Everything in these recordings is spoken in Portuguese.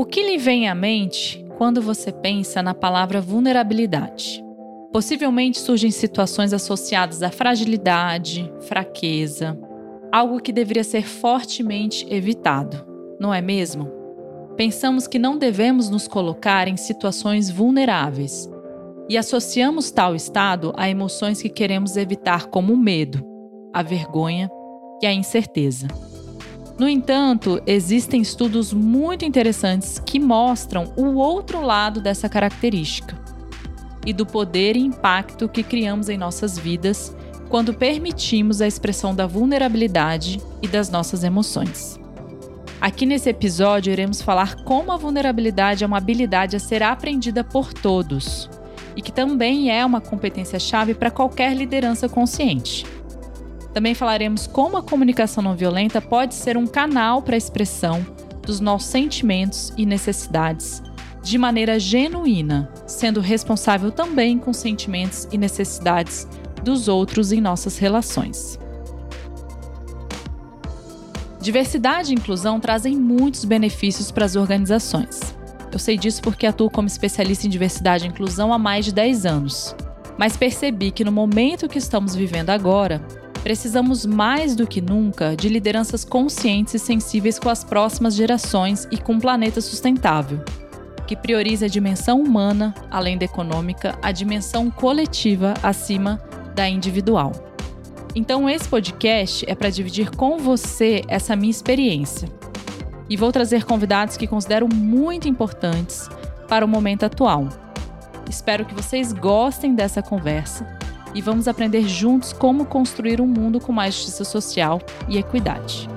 O que lhe vem à mente quando você pensa na palavra vulnerabilidade? Possivelmente surgem situações associadas à fragilidade, fraqueza, algo que deveria ser fortemente evitado, não é mesmo? Pensamos que não devemos nos colocar em situações vulneráveis e associamos tal estado a emoções que queremos evitar, como o medo, a vergonha e a incerteza. No entanto, existem estudos muito interessantes que mostram o outro lado dessa característica e do poder e impacto que criamos em nossas vidas quando permitimos a expressão da vulnerabilidade e das nossas emoções. Aqui nesse episódio iremos falar como a vulnerabilidade é uma habilidade a ser aprendida por todos e que também é uma competência-chave para qualquer liderança consciente. Também falaremos como a comunicação não violenta pode ser um canal para a expressão dos nossos sentimentos e necessidades de maneira genuína, sendo responsável também com sentimentos e necessidades dos outros em nossas relações. Diversidade e inclusão trazem muitos benefícios para as organizações. Eu sei disso porque atuo como especialista em diversidade e inclusão há mais de 10 anos. Mas percebi que no momento que estamos vivendo agora, Precisamos mais do que nunca de lideranças conscientes e sensíveis com as próximas gerações e com um planeta sustentável, que priorize a dimensão humana, além da econômica, a dimensão coletiva acima da individual. Então, esse podcast é para dividir com você essa minha experiência. E vou trazer convidados que considero muito importantes para o momento atual. Espero que vocês gostem dessa conversa e vamos aprender juntos como construir um mundo com mais justiça social e equidade.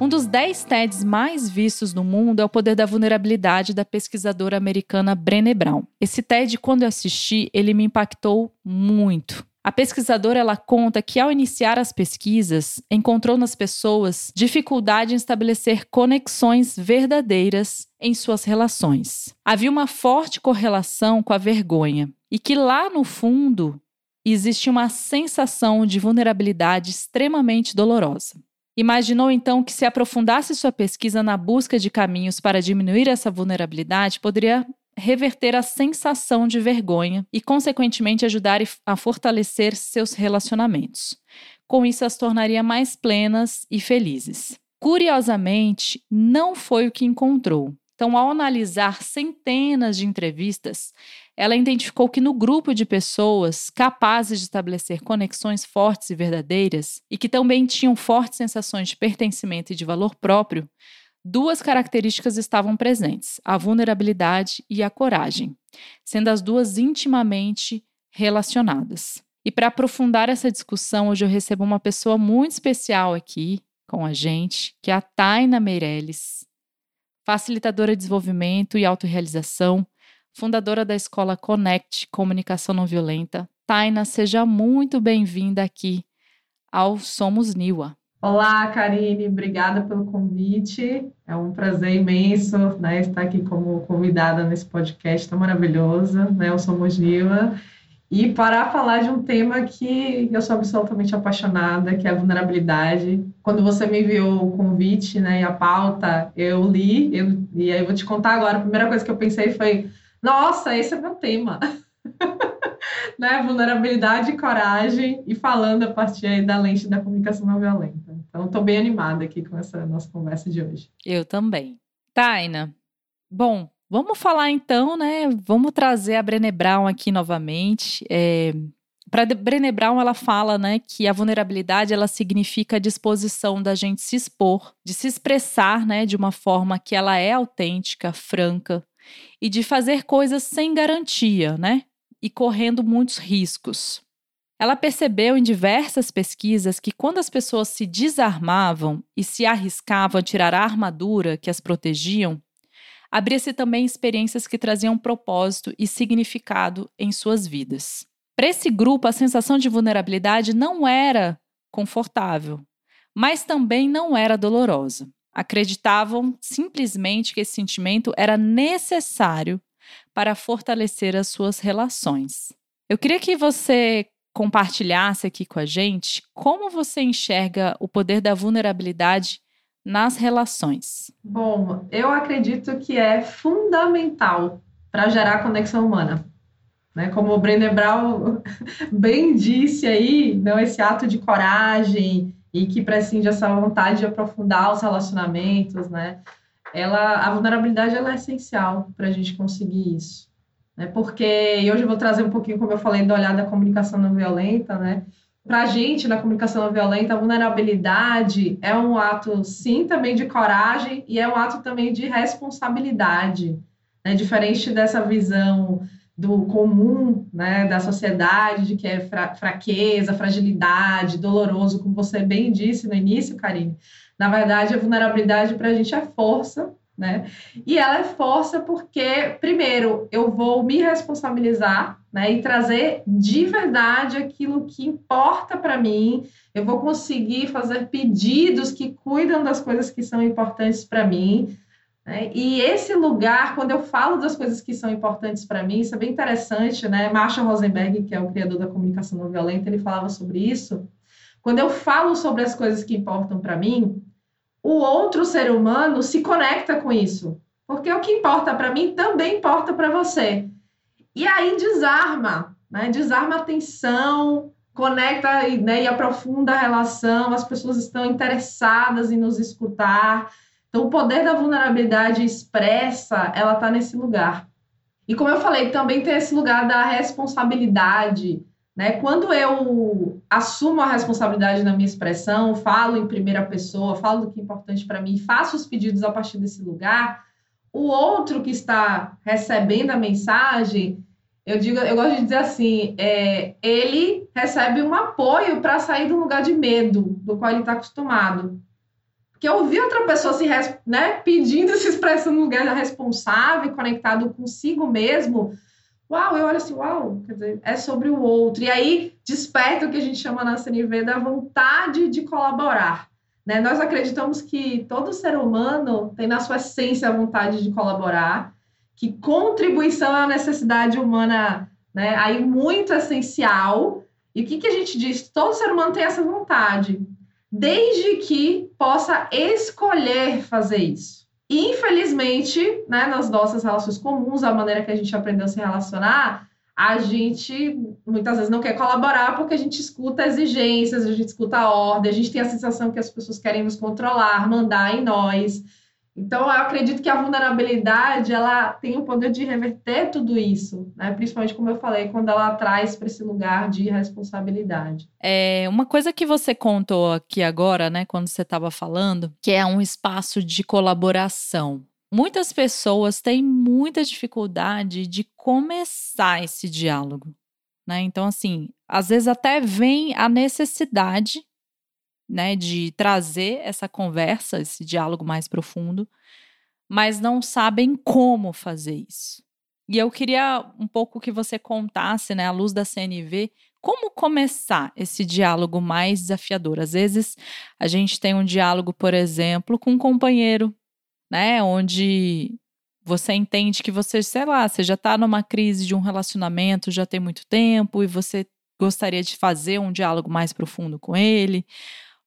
Um dos 10 TEDs mais vistos no mundo é o Poder da Vulnerabilidade da pesquisadora americana Brené Brown. Esse TED, quando eu assisti, ele me impactou muito. A pesquisadora ela conta que ao iniciar as pesquisas, encontrou nas pessoas dificuldade em estabelecer conexões verdadeiras em suas relações. Havia uma forte correlação com a vergonha e que lá no fundo existe uma sensação de vulnerabilidade extremamente dolorosa. Imaginou então que se aprofundasse sua pesquisa na busca de caminhos para diminuir essa vulnerabilidade, poderia reverter a sensação de vergonha e, consequentemente, ajudar a fortalecer seus relacionamentos. Com isso, as tornaria mais plenas e felizes. Curiosamente, não foi o que encontrou. Então, ao analisar centenas de entrevistas, ela identificou que no grupo de pessoas capazes de estabelecer conexões fortes e verdadeiras e que também tinham fortes sensações de pertencimento e de valor próprio, duas características estavam presentes: a vulnerabilidade e a coragem, sendo as duas intimamente relacionadas. E para aprofundar essa discussão, hoje eu recebo uma pessoa muito especial aqui com a gente, que é a Taina Meirelles facilitadora de desenvolvimento e autorrealização, fundadora da escola Connect Comunicação Não Violenta. Taina, seja muito bem-vinda aqui ao Somos Niwa. Olá, Karine, obrigada pelo convite. É um prazer imenso né, estar aqui como convidada nesse podcast tão maravilhoso, né, o Somos Niwa. E para falar de um tema que eu sou absolutamente apaixonada, que é a vulnerabilidade. Quando você me enviou o convite né, e a pauta, eu li, eu, e aí eu vou te contar agora. A primeira coisa que eu pensei foi: nossa, esse é meu tema. né? Vulnerabilidade e coragem, e falando a partir da lente da comunicação não violenta. Então, estou bem animada aqui com essa nossa conversa de hoje. Eu também. Taina, bom, Vamos falar então, né? Vamos trazer a Brené Brown aqui novamente. É, para Brené Brown, ela fala, né, que a vulnerabilidade ela significa a disposição da gente se expor, de se expressar, né, de uma forma que ela é autêntica, franca e de fazer coisas sem garantia, né, e correndo muitos riscos. Ela percebeu em diversas pesquisas que quando as pessoas se desarmavam e se arriscavam a tirar a armadura que as protegiam, abria-se também experiências que traziam propósito e significado em suas vidas. Para esse grupo, a sensação de vulnerabilidade não era confortável, mas também não era dolorosa. Acreditavam simplesmente que esse sentimento era necessário para fortalecer as suas relações. Eu queria que você compartilhasse aqui com a gente como você enxerga o poder da vulnerabilidade nas relações? Bom, eu acredito que é fundamental para gerar conexão humana. Né? Como o Brené Brown bem disse aí, não esse ato de coragem e que prescinde essa vontade de aprofundar os relacionamentos, né? Ela, a vulnerabilidade ela é essencial para a gente conseguir isso, né? Porque e hoje eu vou trazer um pouquinho, como eu falei, do olhar da comunicação não violenta, né? Para a gente, na comunicação não violenta, a vulnerabilidade é um ato, sim, também de coragem e é um ato também de responsabilidade, né? Diferente dessa visão do comum, né, da sociedade, de que é fra fraqueza, fragilidade, doloroso, como você bem disse no início, Karine. Na verdade, a vulnerabilidade para a gente é força, né? E ela é força porque, primeiro, eu vou me responsabilizar, né, e trazer de verdade aquilo que importa para mim. Eu vou conseguir fazer pedidos que cuidam das coisas que são importantes para mim. Né? E esse lugar, quando eu falo das coisas que são importantes para mim, isso é bem interessante, né? Marshall Rosenberg, que é o criador da comunicação não violenta, ele falava sobre isso. Quando eu falo sobre as coisas que importam para mim, o outro ser humano se conecta com isso, porque o que importa para mim também importa para você. E aí desarma, né? Desarma a tensão, conecta né, e aprofunda a relação, as pessoas estão interessadas em nos escutar então, o poder da vulnerabilidade expressa, ela está nesse lugar. E como eu falei, também tem esse lugar da responsabilidade. Né? Quando eu assumo a responsabilidade na minha expressão, falo em primeira pessoa, falo do que é importante para mim, faço os pedidos a partir desse lugar, o outro que está recebendo a mensagem, eu digo, eu gosto de dizer assim, é, ele recebe um apoio para sair do lugar de medo do qual ele está acostumado que eu ouvi outra pessoa se né, pedindo, se expressando no lugar responsável, conectado consigo mesmo. Uau, eu olho assim, uau, quer dizer, é sobre o outro. E aí desperta o que a gente chama na CNV da vontade de colaborar. Né? Nós acreditamos que todo ser humano tem na sua essência a vontade de colaborar, que contribuição é uma necessidade humana né, aí muito essencial. E o que, que a gente diz? Todo ser humano tem essa vontade desde que possa escolher fazer isso. Infelizmente, né, nas nossas relações comuns, a maneira que a gente aprendeu a se relacionar, a gente muitas vezes não quer colaborar porque a gente escuta exigências, a gente escuta ordem, a gente tem a sensação que as pessoas querem nos controlar, mandar em nós. Então, eu acredito que a vulnerabilidade ela tem o poder de reverter tudo isso, né? principalmente, como eu falei, quando ela traz para esse lugar de responsabilidade. É uma coisa que você contou aqui agora, né, quando você estava falando, que é um espaço de colaboração. Muitas pessoas têm muita dificuldade de começar esse diálogo. Né? Então, assim, às vezes até vem a necessidade né, de trazer essa conversa, esse diálogo mais profundo, mas não sabem como fazer isso. E eu queria um pouco que você contasse, né, à luz da CNV, como começar esse diálogo mais desafiador. Às vezes a gente tem um diálogo, por exemplo, com um companheiro, né, onde você entende que você, sei lá, você já está numa crise de um relacionamento já tem muito tempo e você gostaria de fazer um diálogo mais profundo com ele,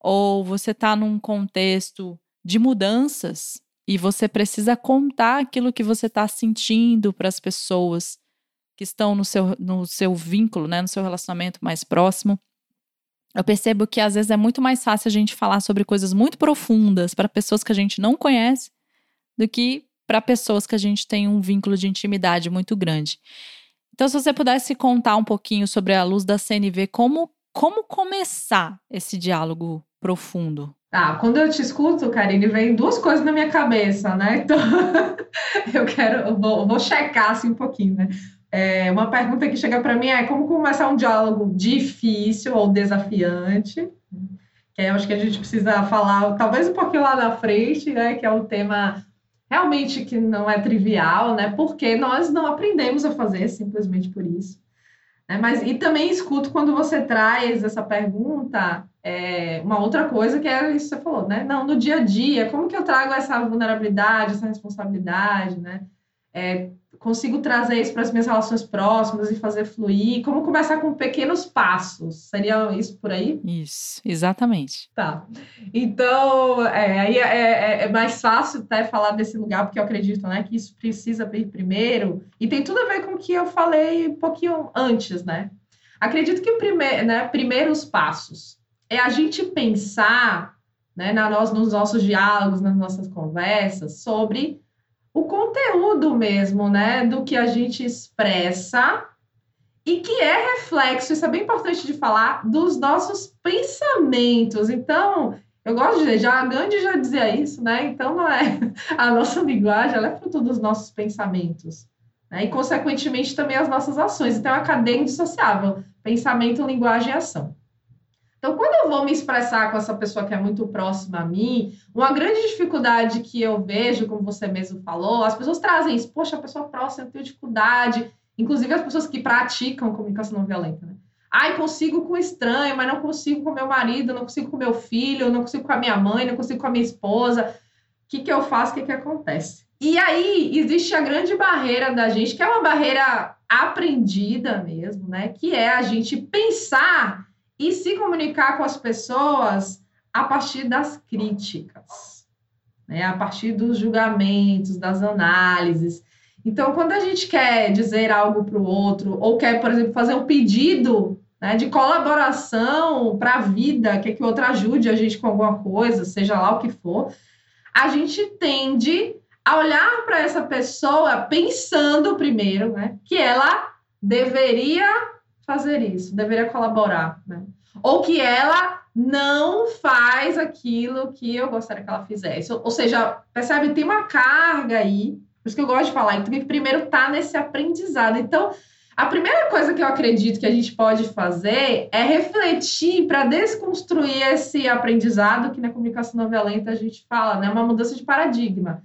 ou você está num contexto de mudanças e você precisa contar aquilo que você está sentindo para as pessoas que estão no seu, no seu vínculo, né, no seu relacionamento mais próximo. Eu percebo que às vezes é muito mais fácil a gente falar sobre coisas muito profundas para pessoas que a gente não conhece do que para pessoas que a gente tem um vínculo de intimidade muito grande. Então, se você pudesse contar um pouquinho sobre a luz da CNV, como, como começar esse diálogo profundo? Tá, quando eu te escuto, Karine, vem duas coisas na minha cabeça, né? Então, eu quero, eu vou, vou checar assim um pouquinho, né? É, uma pergunta que chega para mim é como começar um diálogo difícil ou desafiante, que eu acho que a gente precisa falar talvez um pouquinho lá na frente, né? Que é um tema realmente que não é trivial, né? Porque nós não aprendemos a fazer simplesmente por isso. Né? Mas e também escuto quando você traz essa pergunta é, uma outra coisa que é isso que você falou, né? Não, no dia a dia, como que eu trago essa vulnerabilidade, essa responsabilidade, né? é, consigo trazer isso para as minhas relações próximas e fazer fluir? Como começar com pequenos passos? Seria isso por aí? Isso, exatamente. Tá. Então, é, aí é, é, é, mais fácil até falar desse lugar, porque eu acredito né, que isso precisa vir primeiro. E tem tudo a ver com o que eu falei um pouquinho antes, né? Acredito que prime né, primeiros passos é a gente pensar né, na, nós, nos nossos diálogos, nas nossas conversas, sobre o conteúdo mesmo, né, do que a gente expressa e que é reflexo, isso é bem importante de falar, dos nossos pensamentos. Então, eu gosto de já a Gandhi já dizia isso, né? Então, não é a nossa linguagem, ela é fruto dos nossos pensamentos. Né? E, consequentemente, também as nossas ações. Então, é uma cadeia indissociável: pensamento, linguagem e ação. Então, quando eu vou me expressar com essa pessoa que é muito próxima a mim, uma grande dificuldade que eu vejo, como você mesmo falou, as pessoas trazem isso, poxa, a pessoa próxima, eu tenho dificuldade, inclusive as pessoas que praticam comunicação não violenta, né? Ai, consigo com estranho, mas não consigo com meu marido, não consigo com meu filho, não consigo com a minha mãe, não consigo com a minha esposa. O que, que eu faço? O que, que acontece? E aí existe a grande barreira da gente, que é uma barreira aprendida mesmo, né? Que é a gente pensar e se comunicar com as pessoas a partir das críticas, né? a partir dos julgamentos, das análises. Então, quando a gente quer dizer algo para o outro, ou quer, por exemplo, fazer um pedido né, de colaboração para a vida, quer que o outro ajude a gente com alguma coisa, seja lá o que for, a gente tende a olhar para essa pessoa pensando primeiro né, que ela deveria fazer isso, deveria colaborar, né? Ou que ela não faz aquilo que eu gostaria que ela fizesse. Ou, seja, percebe, tem uma carga aí, por isso que eu gosto de falar, que primeiro tá nesse aprendizado. Então, a primeira coisa que eu acredito que a gente pode fazer é refletir para desconstruir esse aprendizado que na comunicação não violenta a gente fala, né? Uma mudança de paradigma.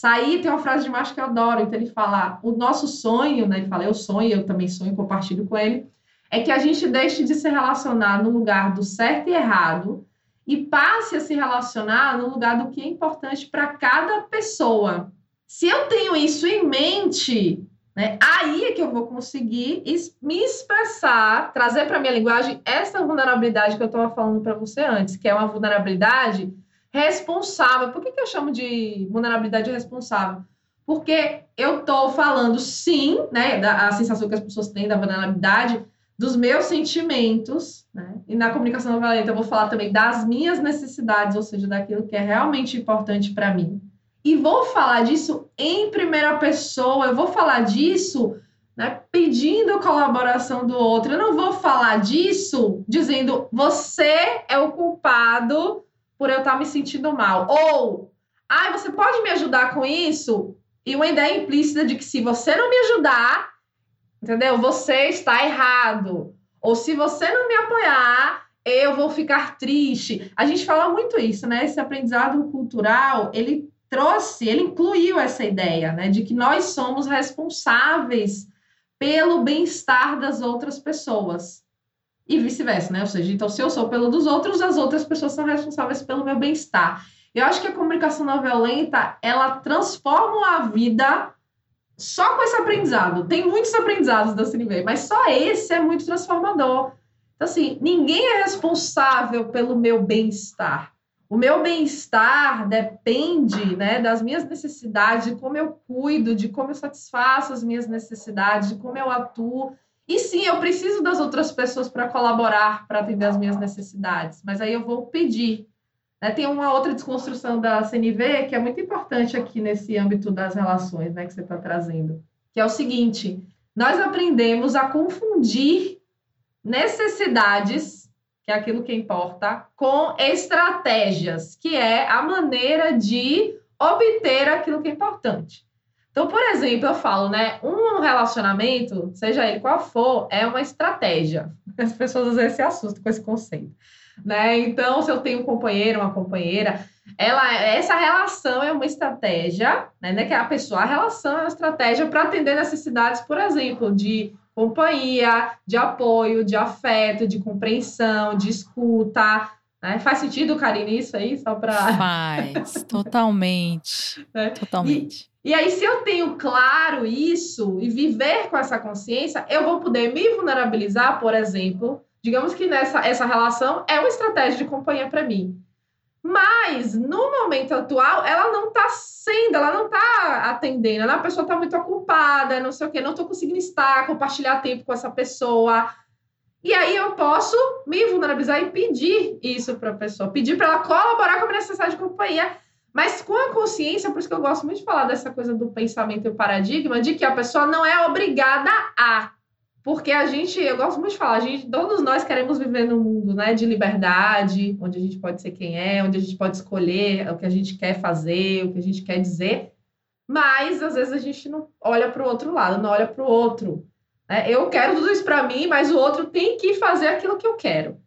Sair tem uma frase de Macho que eu adoro, então ele fala: o nosso sonho, né? Ele fala, eu sonho, eu também sonho, compartilho com ele, é que a gente deixe de se relacionar no lugar do certo e errado e passe a se relacionar no lugar do que é importante para cada pessoa. Se eu tenho isso em mente, né, aí é que eu vou conseguir me expressar, trazer para minha linguagem essa vulnerabilidade que eu estava falando para você antes, que é uma vulnerabilidade responsável. Por que, que eu chamo de vulnerabilidade responsável? Porque eu estou falando sim, né, da a sensação que as pessoas têm da vulnerabilidade, dos meus sentimentos, né? E na comunicação não eu vou falar também das minhas necessidades, ou seja, daquilo que é realmente importante para mim. E vou falar disso em primeira pessoa, eu vou falar disso né, pedindo a colaboração do outro. Eu não vou falar disso dizendo você é o culpado por eu estar me sentindo mal. Ou, ah, você pode me ajudar com isso? E uma ideia implícita de que se você não me ajudar, entendeu? Você está errado. Ou se você não me apoiar, eu vou ficar triste. A gente fala muito isso, né? Esse aprendizado cultural, ele trouxe, ele incluiu essa ideia, né, de que nós somos responsáveis pelo bem-estar das outras pessoas e vice-versa, né? Ou seja, então, se eu sou pelo dos outros, as outras pessoas são responsáveis pelo meu bem-estar. Eu acho que a comunicação não violenta, ela transforma a vida só com esse aprendizado. Tem muitos aprendizados da CNV, mas só esse é muito transformador. Então, assim, ninguém é responsável pelo meu bem-estar. O meu bem-estar depende né, das minhas necessidades, de como eu cuido, de como eu satisfaço as minhas necessidades, de como eu atuo e sim, eu preciso das outras pessoas para colaborar, para atender as minhas necessidades, mas aí eu vou pedir. Né? Tem uma outra desconstrução da CNV que é muito importante aqui nesse âmbito das relações né, que você está trazendo, que é o seguinte: nós aprendemos a confundir necessidades, que é aquilo que importa, com estratégias, que é a maneira de obter aquilo que é importante. Então, por exemplo, eu falo, né? Um relacionamento, seja ele qual for, é uma estratégia. As pessoas às vezes se assustam com esse conceito. Né? Então, se eu tenho um companheiro, uma companheira, ela, essa relação é uma estratégia, né? É que a pessoa, a relação é uma estratégia para atender necessidades, por exemplo, de companhia, de apoio, de afeto, de compreensão, de escuta. Né? Faz sentido, Karine, isso aí? Só para. Faz, totalmente. né? Totalmente. E, aí, se eu tenho claro isso e viver com essa consciência, eu vou poder me vulnerabilizar, por exemplo. Digamos que nessa essa relação é uma estratégia de companhia para mim. Mas, no momento atual, ela não está sendo, ela não está atendendo. A pessoa está muito ocupada, não sei o quê, não estou conseguindo estar, compartilhar tempo com essa pessoa. E aí eu posso me vulnerabilizar e pedir isso para a pessoa, pedir para ela colaborar com a minha necessidade de companhia, mas a consciência, por isso que eu gosto muito de falar dessa coisa do pensamento e o paradigma, de que a pessoa não é obrigada a. Porque a gente, eu gosto muito de falar, a gente, todos nós queremos viver num mundo né, de liberdade, onde a gente pode ser quem é, onde a gente pode escolher o que a gente quer fazer, o que a gente quer dizer, mas às vezes a gente não olha para o outro lado, não olha para o outro. Né? Eu quero tudo isso para mim, mas o outro tem que fazer aquilo que eu quero.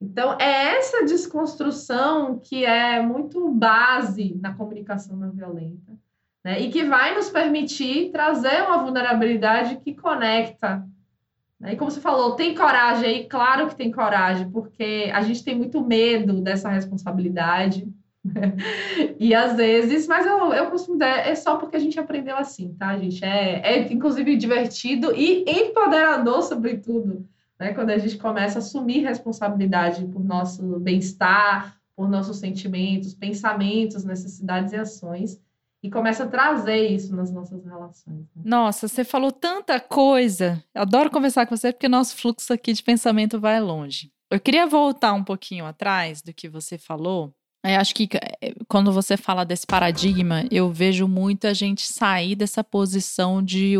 Então, é essa desconstrução que é muito base na comunicação não violenta, né? E que vai nos permitir trazer uma vulnerabilidade que conecta e como você falou, tem coragem aí? Claro que tem coragem, porque a gente tem muito medo dessa responsabilidade. e às vezes, mas eu, eu costumo dizer, é só porque a gente aprendeu assim, tá, gente? É, é inclusive divertido e empoderador, sobretudo, né? Quando a gente começa a assumir responsabilidade por nosso bem-estar, por nossos sentimentos, pensamentos, necessidades e ações e começa a trazer isso nas nossas relações. Né? Nossa, você falou tanta coisa. Adoro conversar com você porque nosso fluxo aqui de pensamento vai longe. Eu queria voltar um pouquinho atrás do que você falou. Eu acho que eh, quando você fala desse paradigma, eu vejo muita gente sair dessa posição de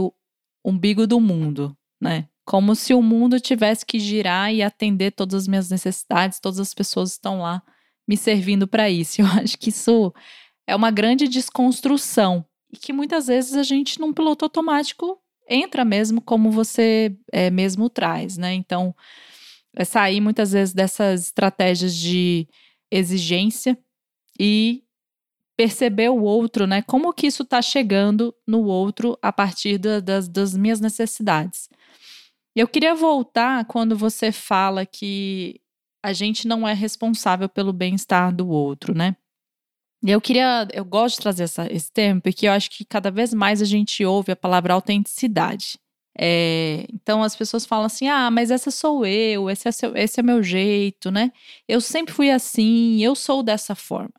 umbigo do mundo, né? Como se o mundo tivesse que girar e atender todas as minhas necessidades, todas as pessoas estão lá me servindo para isso. Eu acho que isso é uma grande desconstrução e que muitas vezes a gente, num piloto automático, entra mesmo como você é, mesmo traz, né? Então, é sair muitas vezes dessas estratégias de exigência e perceber o outro, né? Como que isso está chegando no outro a partir da, das, das minhas necessidades. Eu queria voltar quando você fala que a gente não é responsável pelo bem-estar do outro, né? Eu queria, eu gosto de trazer essa, esse termo porque eu acho que cada vez mais a gente ouve a palavra autenticidade. É, então as pessoas falam assim: ah, mas essa sou eu, esse é, seu, esse é meu jeito, né? Eu sempre fui assim, eu sou dessa forma,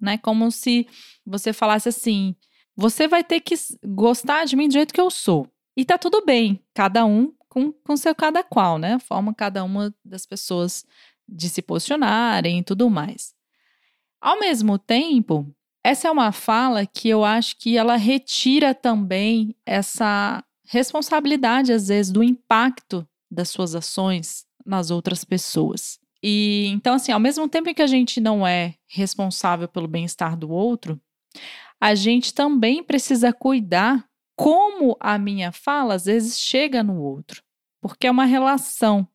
né? Como se você falasse assim: você vai ter que gostar de mim do jeito que eu sou. E tá tudo bem, cada um com, com seu cada qual, né? A forma cada uma das pessoas de se posicionarem e tudo mais. Ao mesmo tempo, essa é uma fala que eu acho que ela retira também essa responsabilidade, às vezes, do impacto das suas ações nas outras pessoas. E então, assim, ao mesmo tempo que a gente não é responsável pelo bem-estar do outro, a gente também precisa cuidar como a minha fala às vezes chega no outro, porque é uma relação.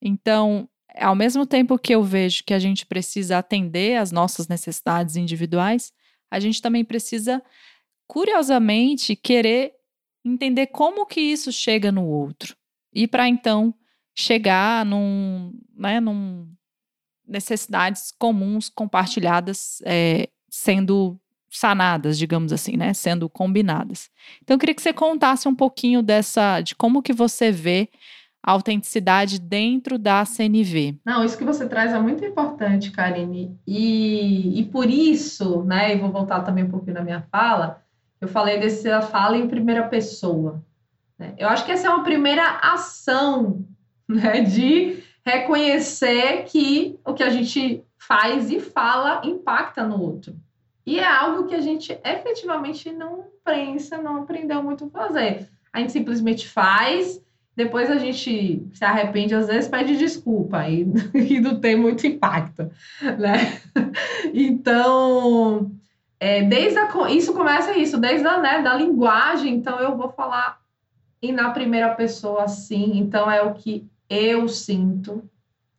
Então, ao mesmo tempo que eu vejo que a gente precisa atender às nossas necessidades individuais, a gente também precisa, curiosamente, querer entender como que isso chega no outro. E para então chegar num, né, num necessidades comuns compartilhadas é, sendo sanadas, digamos assim, né, sendo combinadas. Então eu queria que você contasse um pouquinho dessa de como que você vê a autenticidade dentro da CNV. Não, isso que você traz é muito importante, Karine. E, e por isso, né, e vou voltar também um pouquinho na minha fala, eu falei dessa fala em primeira pessoa. Né? Eu acho que essa é uma primeira ação né, de reconhecer que o que a gente faz e fala impacta no outro. E é algo que a gente efetivamente não pensa, não aprendeu muito a fazer. A gente simplesmente faz depois a gente se arrepende, às vezes pede desculpa e, e não tem muito impacto, né? Então, é, desde a, isso começa isso, desde a né, da linguagem, então eu vou falar e na primeira pessoa assim, então é o que eu sinto.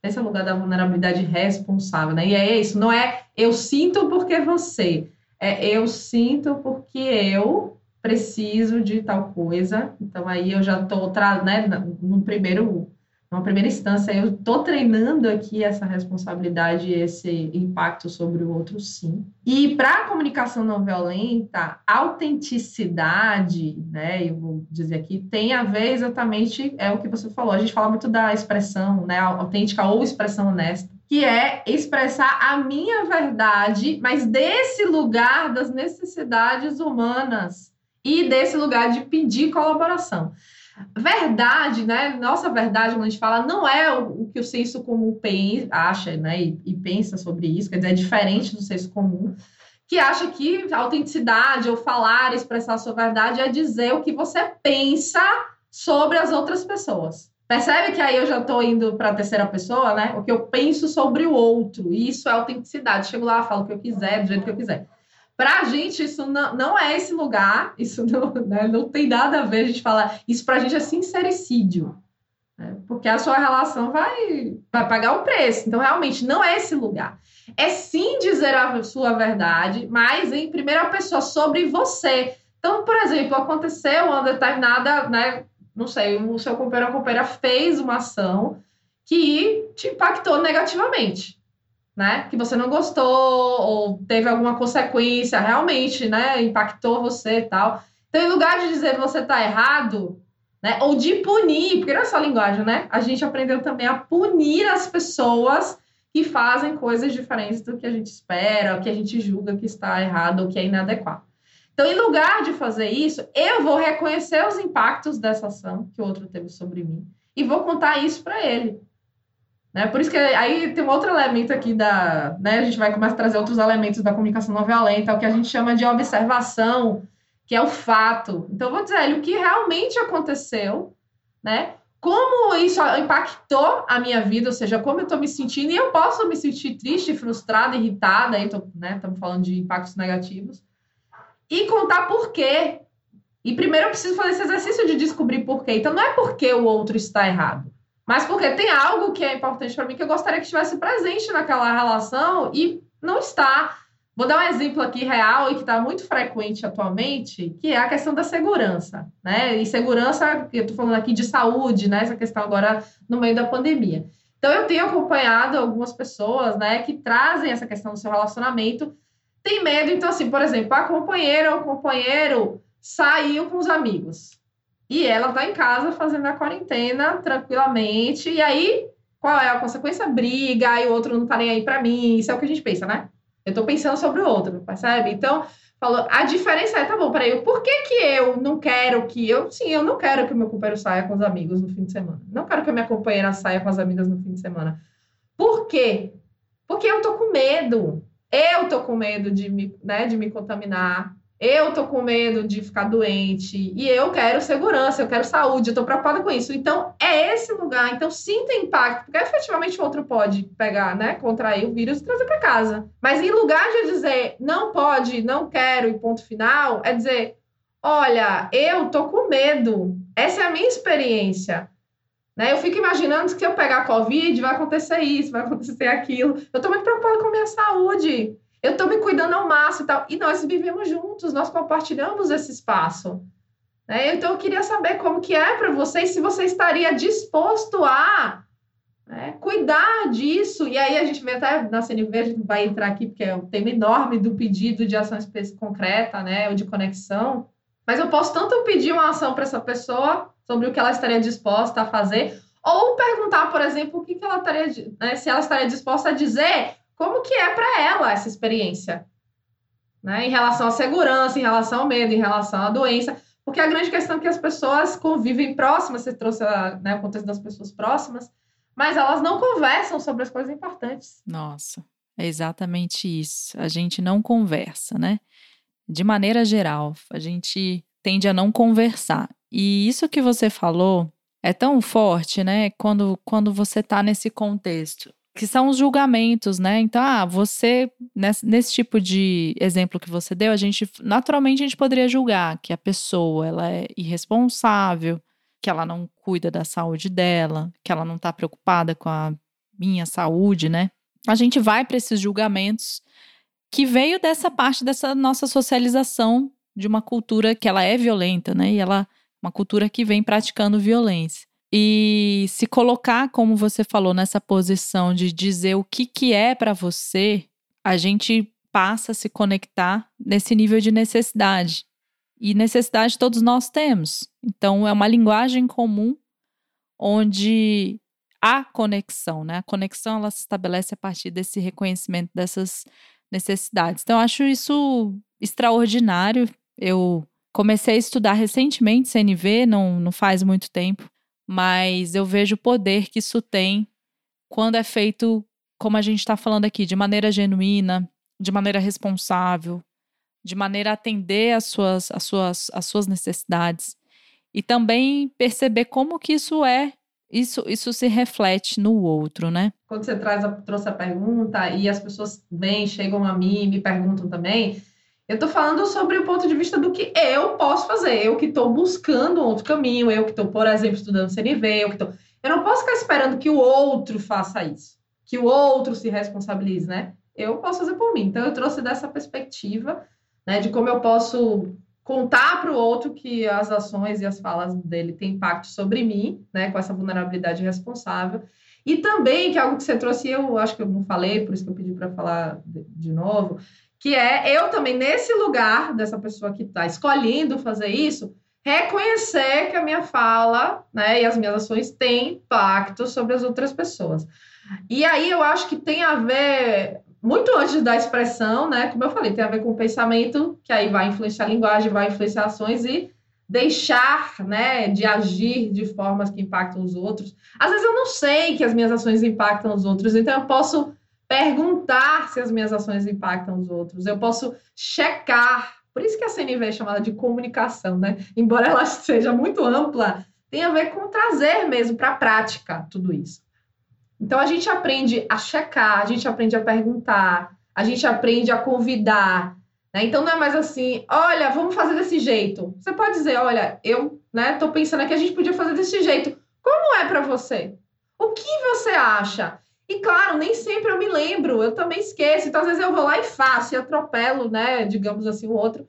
Esse é o lugar da vulnerabilidade responsável, né? E é isso, não é eu sinto porque você, é eu sinto porque eu preciso de tal coisa. Então aí eu já estou né, no primeiro numa primeira instância, eu estou treinando aqui essa responsabilidade esse impacto sobre o outro, sim. E para a comunicação não violenta, autenticidade, né, eu vou dizer aqui, tem a ver exatamente, é o que você falou, a gente fala muito da expressão, né, autêntica ou expressão honesta, que é expressar a minha verdade, mas desse lugar das necessidades humanas e desse lugar de pedir colaboração. Verdade, né? Nossa verdade, quando a gente fala, não é o, que o senso comum pensa, acha né? E, e, pensa sobre isso, quer dizer, é diferente do senso comum, que acha que autenticidade ou falar, expressar a sua verdade é dizer o que você pensa sobre as outras pessoas. Percebe que aí eu já estou indo para a terceira pessoa, né? O que eu penso sobre o outro. E isso é autenticidade. Chego lá, falo o que eu quiser, do jeito que eu quiser. Para a gente, isso não, não é esse lugar, isso não, né, não tem nada a ver a gente falar. Isso para a gente é sincericídio. Né? Porque a sua relação vai, vai pagar o preço. Então, realmente, não é esse lugar. É sim dizer a sua verdade, mas em primeira pessoa sobre você. Então, por exemplo, aconteceu uma determinada, né, não sei, o seu companheiro ou companheira fez uma ação que te impactou negativamente né? Que você não gostou ou teve alguma consequência, realmente, né? Impactou você e tal. Então, em lugar de dizer você está errado, né? Ou de punir, porque não é só linguagem, né? A gente aprendeu também a punir as pessoas que fazem coisas diferentes do que a gente espera, o que a gente julga que está errado ou que é inadequado. Então, em lugar de fazer isso, eu vou reconhecer os impactos dessa ação que o outro teve sobre mim e vou contar isso para ele. Né? Por isso que aí tem um outro elemento aqui da. Né, a gente vai começar a trazer outros elementos da comunicação não violenta, o que a gente chama de observação, que é o fato. Então, vou dizer ele o que realmente aconteceu, né? Como isso impactou a minha vida, ou seja, como eu estou me sentindo, e eu posso me sentir triste, frustrada, irritada, tô, né, estamos falando de impactos negativos, e contar por quê. E primeiro eu preciso fazer esse exercício de descobrir por quê. Então, não é porque o outro está errado mas porque tem algo que é importante para mim que eu gostaria que estivesse presente naquela relação e não está. Vou dar um exemplo aqui real e que está muito frequente atualmente, que é a questão da segurança, né? E segurança, eu estou falando aqui de saúde, né? Essa questão agora no meio da pandemia. Então, eu tenho acompanhado algumas pessoas, né, que trazem essa questão do seu relacionamento, tem medo. Então, assim, por exemplo, a companheira ou companheiro saiu com os amigos. E ela tá em casa fazendo a quarentena tranquilamente. E aí, qual é a consequência? Briga, e o outro não tá nem aí para mim. Isso é o que a gente pensa, né? Eu tô pensando sobre o outro, percebe? Então, falou, a diferença é, tá bom, peraí, por que que eu não quero que eu, sim, eu não quero que o meu companheiro saia com os amigos no fim de semana. Não quero que a minha companheira saia com as amigas no fim de semana. Por quê? Porque eu tô com medo. Eu tô com medo de me, né, de me contaminar eu tô com medo de ficar doente e eu quero segurança, eu quero saúde, eu tô preocupada com isso. Então, é esse lugar. Então, sinta impacto, porque efetivamente o outro pode pegar, né, contrair o vírus e trazer para casa. Mas em lugar de dizer não pode, não quero e ponto final, é dizer: olha, eu tô com medo. Essa é a minha experiência. Né? Eu fico imaginando que se eu pegar Covid, vai acontecer isso, vai acontecer aquilo. Eu tô muito preocupada com a minha saúde eu estou me cuidando ao máximo e tal. E nós vivemos juntos, nós compartilhamos esse espaço. Né? Então, eu queria saber como que é para você e se você estaria disposto a né, cuidar disso. E aí a gente vê até na CNV, a gente vai entrar aqui, porque é um tema enorme do pedido de ação concreta, né, ou de conexão. Mas eu posso tanto pedir uma ação para essa pessoa sobre o que ela estaria disposta a fazer, ou perguntar, por exemplo, o que, que ela estaria, né, se ela estaria disposta a dizer como que é para ela essa experiência, né? Em relação à segurança, em relação ao medo, em relação à doença, porque a grande questão é que as pessoas convivem próximas, você trouxe né, o contexto das pessoas próximas, mas elas não conversam sobre as coisas importantes. Nossa, é exatamente isso. A gente não conversa, né? De maneira geral, a gente tende a não conversar. E isso que você falou é tão forte, né? Quando, quando você está nesse contexto que são os julgamentos, né? Então, ah, você, nesse, nesse, tipo de exemplo que você deu, a gente, naturalmente, a gente poderia julgar que a pessoa, ela é irresponsável, que ela não cuida da saúde dela, que ela não está preocupada com a minha saúde, né? A gente vai para esses julgamentos que veio dessa parte dessa nossa socialização de uma cultura que ela é violenta, né? E ela, uma cultura que vem praticando violência. E se colocar, como você falou, nessa posição de dizer o que, que é para você, a gente passa a se conectar nesse nível de necessidade. E necessidade todos nós temos. Então, é uma linguagem comum onde há conexão, né? A conexão ela se estabelece a partir desse reconhecimento dessas necessidades. Então, eu acho isso extraordinário. Eu comecei a estudar recentemente CNV, não, não faz muito tempo, mas eu vejo o poder que isso tem quando é feito, como a gente está falando aqui, de maneira genuína, de maneira responsável, de maneira a atender às suas, às suas, às suas necessidades. E também perceber como que isso é, isso, isso se reflete no outro, né? Quando você traz a, trouxe a pergunta e as pessoas vêm, chegam a mim e me perguntam também, eu estou falando sobre o ponto de vista do que eu posso fazer, eu que estou buscando outro caminho, eu que estou, por exemplo, estudando CNV, eu que estou. Eu não posso ficar esperando que o outro faça isso, que o outro se responsabilize, né? Eu posso fazer por mim. Então, eu trouxe dessa perspectiva, né, de como eu posso contar para o outro que as ações e as falas dele têm impacto sobre mim, né, com essa vulnerabilidade responsável. E também, que é algo que você trouxe, eu acho que eu não falei, por isso que eu pedi para falar de novo, que é eu também, nesse lugar dessa pessoa que está escolhendo fazer isso, reconhecer que a minha fala né, e as minhas ações têm impacto sobre as outras pessoas. E aí eu acho que tem a ver, muito antes da expressão, né? Como eu falei, tem a ver com o pensamento, que aí vai influenciar a linguagem, vai influenciar ações e deixar né, de agir de formas que impactam os outros. Às vezes eu não sei que as minhas ações impactam os outros, então eu posso perguntar se as minhas ações impactam os outros, eu posso checar. Por isso que a CNV é chamada de comunicação, né? Embora ela seja muito ampla, tem a ver com trazer mesmo para a prática tudo isso. Então a gente aprende a checar, a gente aprende a perguntar, a gente aprende a convidar. Né? Então não é mais assim, olha, vamos fazer desse jeito. Você pode dizer, olha, eu né, pensando que a gente podia fazer desse jeito. Como é para você? O que você acha? E claro, nem sempre eu me lembro, eu também esqueço. Então, às vezes eu vou lá e faço e atropelo, né? Digamos assim, o outro.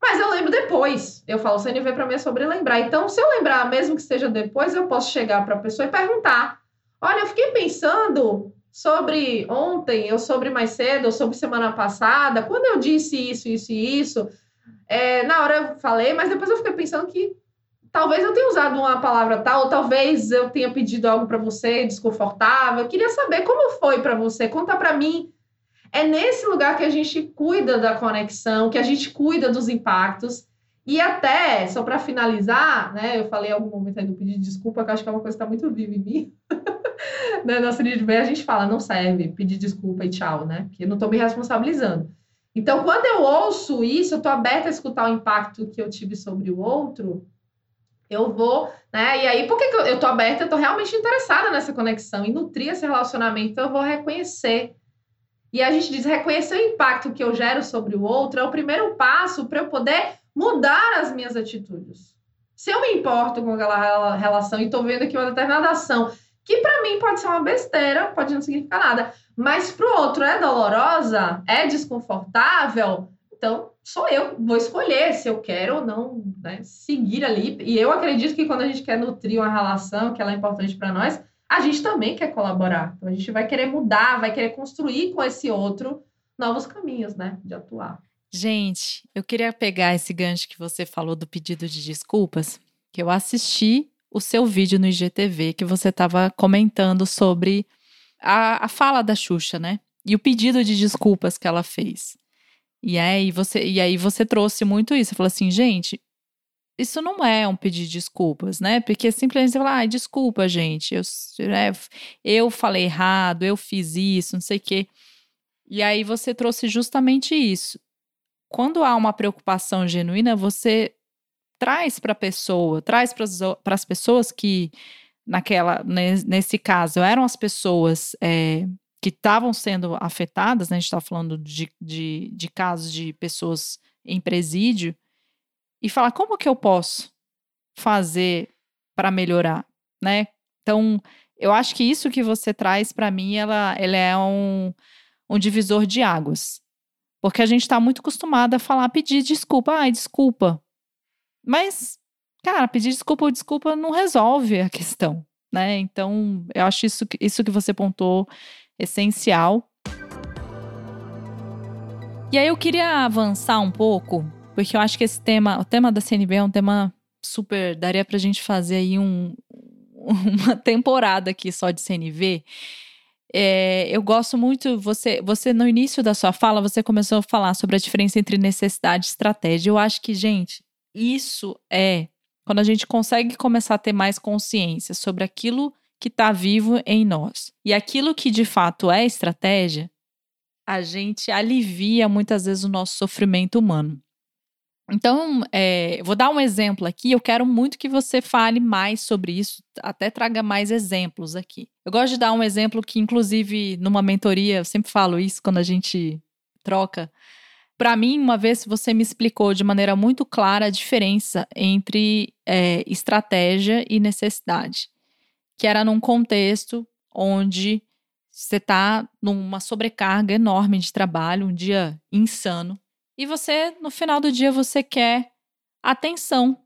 Mas eu lembro depois. Eu falo, CNV para mim é sobre lembrar. Então, se eu lembrar, mesmo que seja depois, eu posso chegar para a pessoa e perguntar: Olha, eu fiquei pensando sobre ontem, ou sobre mais cedo, ou sobre semana passada, quando eu disse isso, isso e isso. É, na hora eu falei, mas depois eu fiquei pensando que talvez eu tenha usado uma palavra tal, ou talvez eu tenha pedido algo para você desconfortável. Eu queria saber como foi para você. Conta para mim. É nesse lugar que a gente cuida da conexão, que a gente cuida dos impactos. E até, só para finalizar, né, eu falei em algum momento aí do pedido de desculpa, que eu acho que é uma coisa que está muito viva em mim. na nossa linha de bem, a gente fala, não serve, pedir desculpa e tchau, né? Que eu não estou me responsabilizando. Então, quando eu ouço isso, eu estou aberta a escutar o impacto que eu tive sobre o outro, eu vou, né? E aí, por que, que eu, estou aberta? Eu estou realmente interessada nessa conexão e nutrir esse relacionamento, eu vou reconhecer. E a gente diz reconhecer o impacto que eu gero sobre o outro é o primeiro passo para eu poder mudar as minhas atitudes. Se eu me importo com aquela relação e estou vendo aqui uma determinada ação que para mim pode ser uma besteira, pode não significar nada, mas para o outro é dolorosa, é desconfortável, então sou eu, vou escolher se eu quero ou não né, seguir ali. E eu acredito que quando a gente quer nutrir uma relação, que ela é importante para nós, a gente também quer colaborar. Então a gente vai querer mudar, vai querer construir com esse outro novos caminhos, né, de atuar. Gente, eu queria pegar esse gancho que você falou do pedido de desculpas, que eu assisti o seu vídeo no IGTV que você estava comentando sobre a, a fala da Xuxa, né? E o pedido de desculpas que ela fez. E aí você, e aí você trouxe muito isso. Você falou assim, gente, isso não é um pedir desculpas, né? Porque simplesmente você fala, ah, desculpa, gente, eu, né, eu falei errado, eu fiz isso, não sei o quê. E aí você trouxe justamente isso. Quando há uma preocupação genuína, você traz para a pessoa, traz para as pessoas que, naquela, nesse caso, eram as pessoas é, que estavam sendo afetadas, né? a gente está falando de, de, de casos de pessoas em presídio, e falar como que eu posso fazer para melhorar, né? Então, eu acho que isso que você traz para mim, ela, ela é um, um divisor de águas. Porque a gente está muito acostumado a falar, pedir desculpa, ai, desculpa. Mas cara, pedir desculpa ou desculpa não resolve a questão, né? Então, eu acho isso, isso que você pontou essencial. E aí eu queria avançar um pouco, porque eu acho que esse tema, o tema da CNB é um tema super, daria pra gente fazer aí um, uma temporada aqui só de CNV. É, eu gosto muito, você, você no início da sua fala, você começou a falar sobre a diferença entre necessidade e estratégia. Eu acho que, gente, isso é quando a gente consegue começar a ter mais consciência sobre aquilo que está vivo em nós e aquilo que de fato é estratégia, a gente alivia muitas vezes o nosso sofrimento humano. Então, é, vou dar um exemplo aqui. Eu quero muito que você fale mais sobre isso, até traga mais exemplos aqui. Eu gosto de dar um exemplo que, inclusive, numa mentoria, eu sempre falo isso quando a gente troca. Para mim, uma vez você me explicou de maneira muito clara a diferença entre é, estratégia e necessidade, que era num contexto onde você está numa sobrecarga enorme de trabalho, um dia insano e você, no final do dia, você quer atenção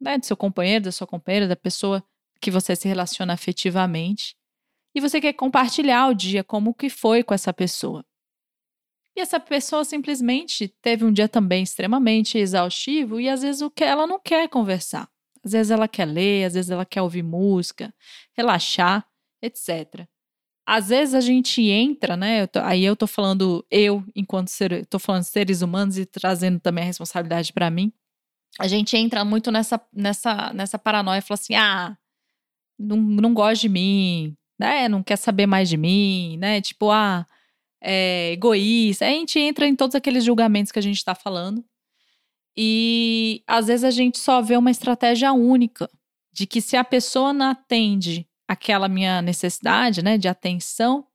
né, do seu companheiro, da sua companheira, da pessoa que você se relaciona afetivamente. E você quer compartilhar o dia, como que foi com essa pessoa. E essa pessoa simplesmente teve um dia também extremamente exaustivo e às vezes o que ela não quer conversar. Às vezes ela quer ler, às vezes ela quer ouvir música, relaxar, etc às vezes a gente entra, né? Eu tô, aí eu tô falando eu, enquanto ser, tô falando seres humanos e trazendo também a responsabilidade para mim. A gente entra muito nessa, nessa, nessa paranoia fala assim: ah, não, não gosta de mim, né? Não quer saber mais de mim, né? Tipo, ah, é egoísta. A gente entra em todos aqueles julgamentos que a gente está falando. E às vezes a gente só vê uma estratégia única de que se a pessoa não atende aquela minha necessidade, né, de atenção,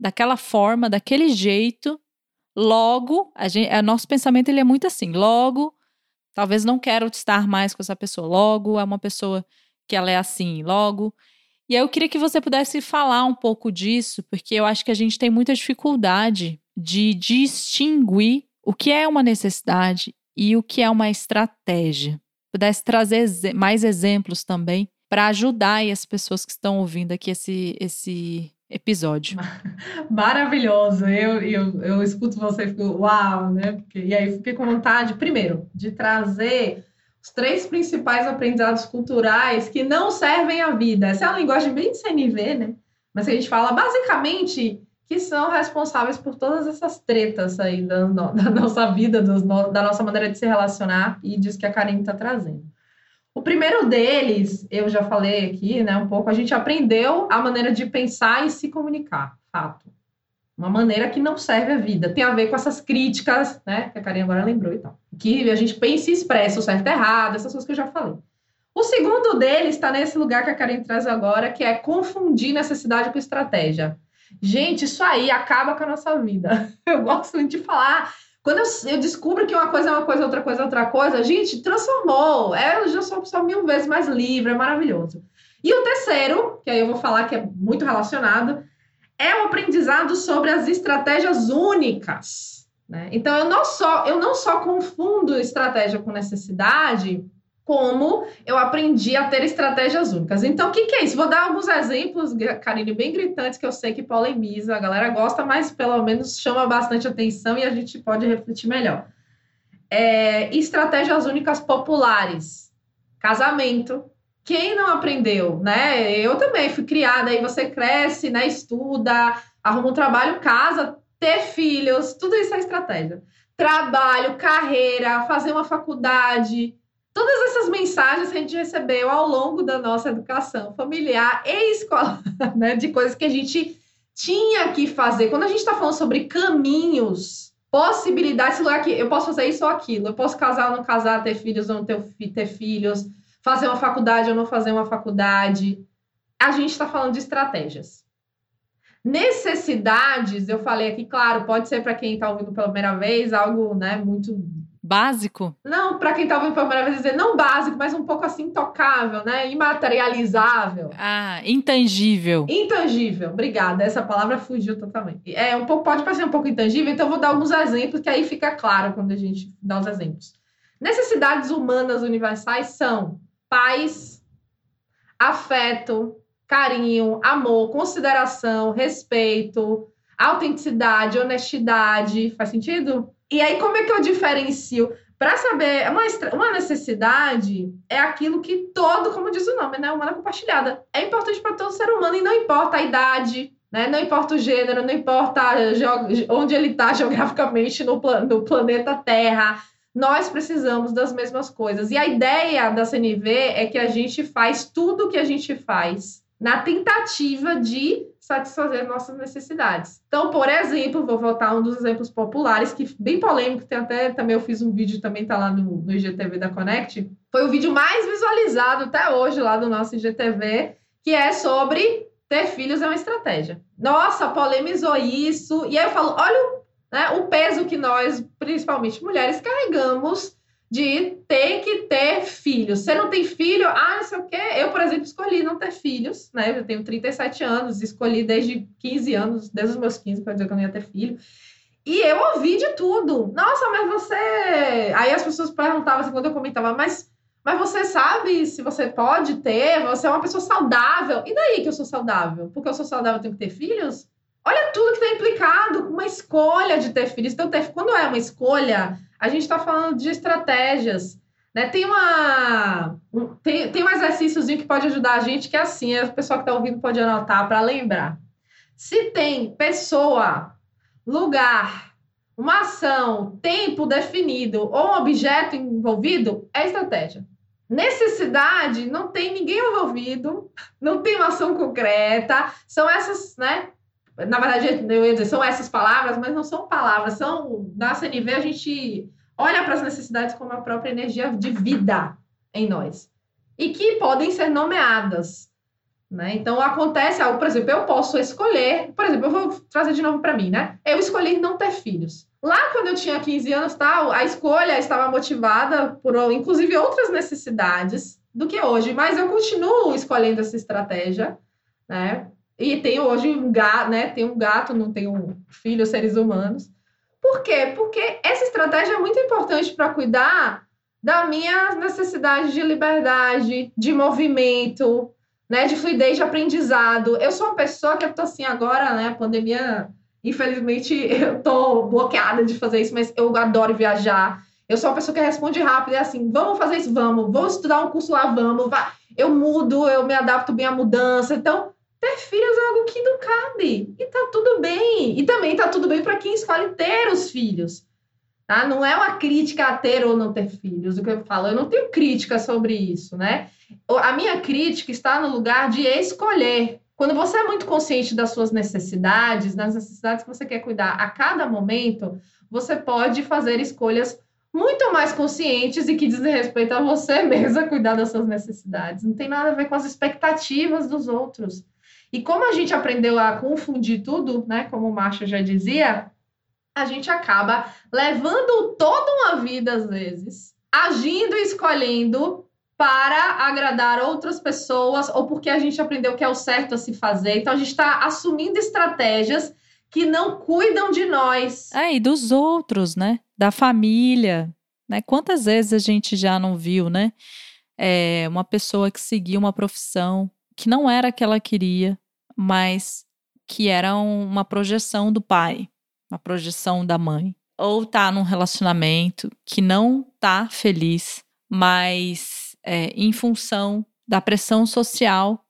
daquela forma, daquele jeito, logo, a gente, a nosso pensamento ele é muito assim, logo, talvez não quero estar mais com essa pessoa, logo é uma pessoa que ela é assim, logo. E aí eu queria que você pudesse falar um pouco disso, porque eu acho que a gente tem muita dificuldade de distinguir o que é uma necessidade e o que é uma estratégia. Pudesse trazer mais exemplos também para ajudar as pessoas que estão ouvindo aqui esse, esse episódio. Maravilhoso. Eu, eu, eu escuto você e fico, uau, né? E aí fiquei com vontade, primeiro, de trazer os três principais aprendizados culturais que não servem à vida. Essa é uma linguagem bem de CNV, né? Mas a gente fala basicamente que são responsáveis por todas essas tretas aí da, da nossa vida, dos, da nossa maneira de se relacionar e disso que a Karen está trazendo. O primeiro deles, eu já falei aqui, né, um pouco, a gente aprendeu a maneira de pensar e se comunicar, fato. Uma maneira que não serve à vida. Tem a ver com essas críticas, né, que a Karinha agora lembrou e tal. Que a gente pensa e expressa o certo e errado, essas coisas que eu já falei. O segundo deles está nesse lugar que a Karen traz agora, que é confundir necessidade com estratégia. Gente, isso aí acaba com a nossa vida. Eu gosto muito de falar quando eu, eu, descubro que uma coisa é uma coisa, outra coisa é outra coisa, gente, transformou. É, eu já sou uma pessoa mil vezes mais livre, é maravilhoso. E o terceiro, que aí eu vou falar que é muito relacionado, é o aprendizado sobre as estratégias únicas. Né? Então, eu não, só, eu não só confundo estratégia com necessidade, como eu aprendi a ter estratégias únicas. Então, o que, que, é isso? Vou dar alguns exemplos, Karine, bem gritantes, que eu sei que polemiza, a galera gosta, mas pelo menos chama bastante atenção e a gente pode refletir melhor. É, estratégias únicas populares. Casamento. Quem não aprendeu, né? Eu também fui criada, aí você cresce, né? Estuda, arruma um trabalho, casa, ter filhos, tudo isso é estratégia. Trabalho, carreira, fazer uma faculdade, Todas essas mensagens que a gente recebeu ao longo da nossa educação familiar e escolar, né, de coisas que a gente tinha que fazer. Quando a gente está falando sobre caminhos, possibilidades, lugar que eu posso fazer isso ou aquilo, eu posso casar ou não casar, ter filhos ou não ter, ter filhos, fazer uma faculdade ou não fazer uma faculdade. A gente está falando de estratégias. Necessidades, eu falei aqui, claro, pode ser para quem está ouvindo pela primeira vez, algo né, muito Básico? Não, para quem estava ouvindo pela primeira vez dizer, não básico, mas um pouco assim intocável, né? Imaterializável. Ah, intangível. Intangível, obrigada. Essa palavra fugiu totalmente. É um pouco, pode parecer um pouco intangível, então eu vou dar alguns exemplos que aí fica claro quando a gente dá os exemplos. Necessidades humanas universais são paz, afeto, carinho, amor, consideração, respeito, autenticidade, honestidade. Faz sentido? E aí, como é que eu diferencio? Para saber, uma, uma necessidade é aquilo que todo, como diz o nome, né? Humana compartilhada. É importante para todo ser humano e não importa a idade, né? Não importa o gênero, não importa onde ele está geograficamente no, no planeta Terra. Nós precisamos das mesmas coisas. E a ideia da CNV é que a gente faz tudo o que a gente faz na tentativa de satisfazer nossas necessidades. Então, por exemplo, vou voltar a um dos exemplos populares, que bem polêmico, tem até também eu fiz um vídeo, também tá lá no, no IGTV da Connect. Foi o vídeo mais visualizado até hoje lá do nosso IGTV, que é sobre ter filhos é uma estratégia. Nossa, polemizou isso. E aí eu falo, olha o, né, o peso que nós, principalmente mulheres, carregamos de ter que ter filhos. Você não tem filho? Ah, não sei o quê. Eu, por exemplo, escolhi não ter filhos, né? Eu tenho 37 anos, escolhi desde 15 anos, desde os meus 15, para dizer que eu não ia ter filho. E eu ouvi de tudo. Nossa, mas você. Aí as pessoas perguntavam assim, quando eu comentava, mas, mas você sabe se você pode ter? Você é uma pessoa saudável. E daí que eu sou saudável? Porque eu sou saudável, eu tenho que ter filhos? Olha tudo que está implicado com uma escolha de ter filhos. Então, ter... quando é uma escolha, a gente está falando de estratégias. Né? Tem, uma, um, tem, tem um exercíciozinho que pode ajudar a gente, que é assim, a pessoa que está ouvindo pode anotar para lembrar. Se tem pessoa, lugar, uma ação, tempo definido ou um objeto envolvido, é estratégia. Necessidade, não tem ninguém envolvido, não tem uma ação concreta, são essas, né? Na verdade, eu ia dizer, são essas palavras, mas não são palavras, são. Na CNV, a gente olha para as necessidades como a própria energia de vida em nós e que podem ser nomeadas. Né? Então, acontece algo, por exemplo, eu posso escolher, por exemplo, eu vou trazer de novo para mim, né? Eu escolhi não ter filhos. Lá, quando eu tinha 15 anos, tal, a escolha estava motivada por, inclusive, outras necessidades do que hoje, mas eu continuo escolhendo essa estratégia, né? E tenho hoje um gato, né? Tenho um gato, não tenho filhos, seres humanos. Por quê? Porque essa estratégia é muito importante para cuidar da minha necessidade de liberdade, de movimento, né? De fluidez de aprendizado. Eu sou uma pessoa que eu tô assim agora, né? A pandemia, infelizmente, eu tô bloqueada de fazer isso, mas eu adoro viajar. Eu sou uma pessoa que responde rápido, é assim, vamos fazer isso, vamos, vamos estudar um curso lá, vamos, vai. eu mudo, eu me adapto bem à mudança. Então, ter filhos é algo que não cabe. E tá tudo bem. E também tá tudo bem para quem escolhe ter os filhos. Tá? Não é uma crítica a ter ou não ter filhos, o que eu falo. Eu não tenho crítica sobre isso, né? A minha crítica está no lugar de escolher. Quando você é muito consciente das suas necessidades, das necessidades que você quer cuidar a cada momento, você pode fazer escolhas muito mais conscientes e que dizem respeito a você mesma cuidar das suas necessidades. Não tem nada a ver com as expectativas dos outros. E como a gente aprendeu a confundir tudo, né, como o Marshall já dizia, a gente acaba levando toda uma vida, às vezes, agindo e escolhendo para agradar outras pessoas ou porque a gente aprendeu que é o certo a se fazer. Então, a gente está assumindo estratégias que não cuidam de nós. É, e dos outros, né? Da família. Né? Quantas vezes a gente já não viu, né? É, uma pessoa que seguia uma profissão que não era a que ela queria, mas que era uma projeção do pai, uma projeção da mãe. Ou tá num relacionamento que não tá feliz, mas é, em função da pressão social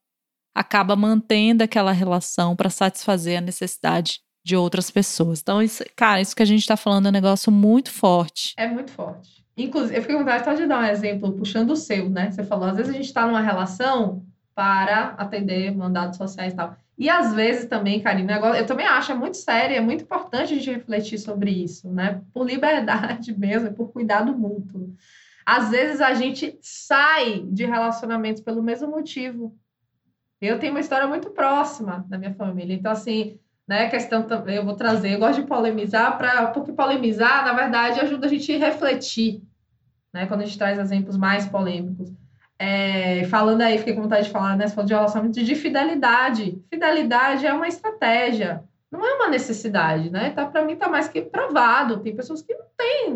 acaba mantendo aquela relação para satisfazer a necessidade de outras pessoas. Então, isso, cara, isso que a gente está falando é um negócio muito forte. É muito forte. Inclusive, eu fiquei com vontade de dar um exemplo, puxando o seu, né? Você falou, às vezes a gente está numa relação para atender mandados sociais e tal. E às vezes também, Karina, eu também acho, é muito sério, é muito importante a gente refletir sobre isso, né? Por liberdade mesmo, por cuidado mútuo. Às vezes a gente sai de relacionamentos pelo mesmo motivo. Eu tenho uma história muito próxima da minha família, então assim, né, questão também eu vou trazer, eu gosto de polemizar para porque polemizar, na verdade, ajuda a gente a refletir, né, quando a gente traz exemplos mais polêmicos. É, falando aí, fiquei com vontade de falar, né? Você falou de relacionamento de fidelidade. Fidelidade é uma estratégia, não é uma necessidade, né? Tá, para mim tá mais que provado. Tem pessoas que não têm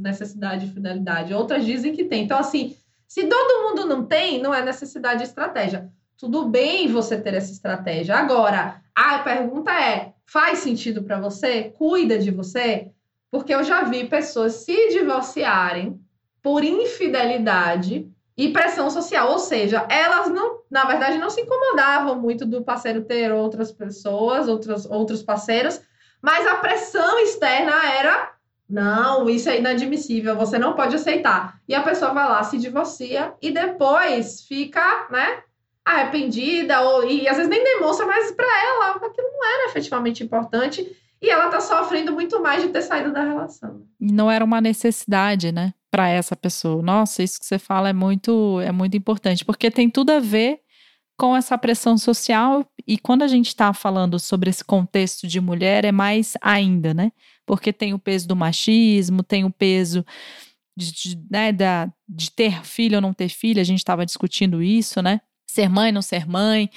necessidade de fidelidade, outras dizem que tem. Então, assim, Se todo mundo não tem, não é necessidade de estratégia. Tudo bem você ter essa estratégia. Agora, a pergunta é: faz sentido para você? Cuida de você? Porque eu já vi pessoas se divorciarem por infidelidade e pressão social, ou seja, elas não, na verdade, não se incomodavam muito do parceiro ter outras pessoas, outros, outros parceiros, mas a pressão externa era não, isso é inadmissível, você não pode aceitar. E a pessoa vai lá, se divorcia e depois fica, né, arrependida ou e às vezes nem demonstra, mas para ela aquilo não era efetivamente importante e ela tá sofrendo muito mais de ter saído da relação. Não era uma necessidade, né, para essa pessoa. Nossa, isso que você fala é muito é muito importante, porque tem tudo a ver com essa pressão social e quando a gente está falando sobre esse contexto de mulher é mais ainda, né? Porque tem o peso do machismo, tem o peso de, de, né, da, de ter filho ou não ter filho, a gente estava discutindo isso, né? Ser mãe, não ser mãe.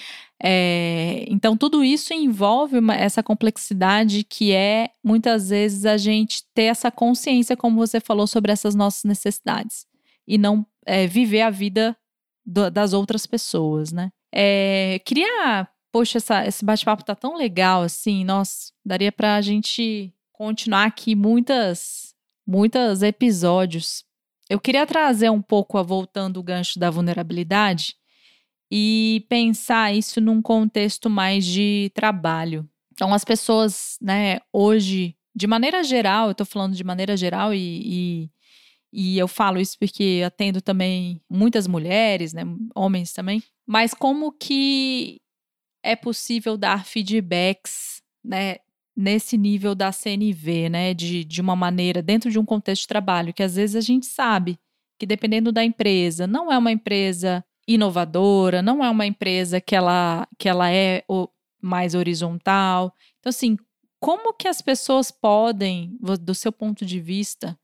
É, então, tudo isso envolve uma, essa complexidade que é, muitas vezes, a gente ter essa consciência, como você falou, sobre essas nossas necessidades e não é, viver a vida do, das outras pessoas, né? É, queria, poxa, essa, esse bate-papo tá tão legal assim, nossa, daria para a gente continuar aqui muitas, muitos episódios. Eu queria trazer um pouco, a voltando o gancho da vulnerabilidade e pensar isso num contexto mais de trabalho. Então, as pessoas, né, hoje, de maneira geral, eu estou falando de maneira geral e, e e eu falo isso porque atendo também muitas mulheres, né, homens também. Mas como que é possível dar feedbacks, né, nesse nível da CNV, né, de, de uma maneira dentro de um contexto de trabalho que às vezes a gente sabe que dependendo da empresa, não é uma empresa inovadora, não é uma empresa que ela que ela é mais horizontal. Então assim, como que as pessoas podem, do seu ponto de vista,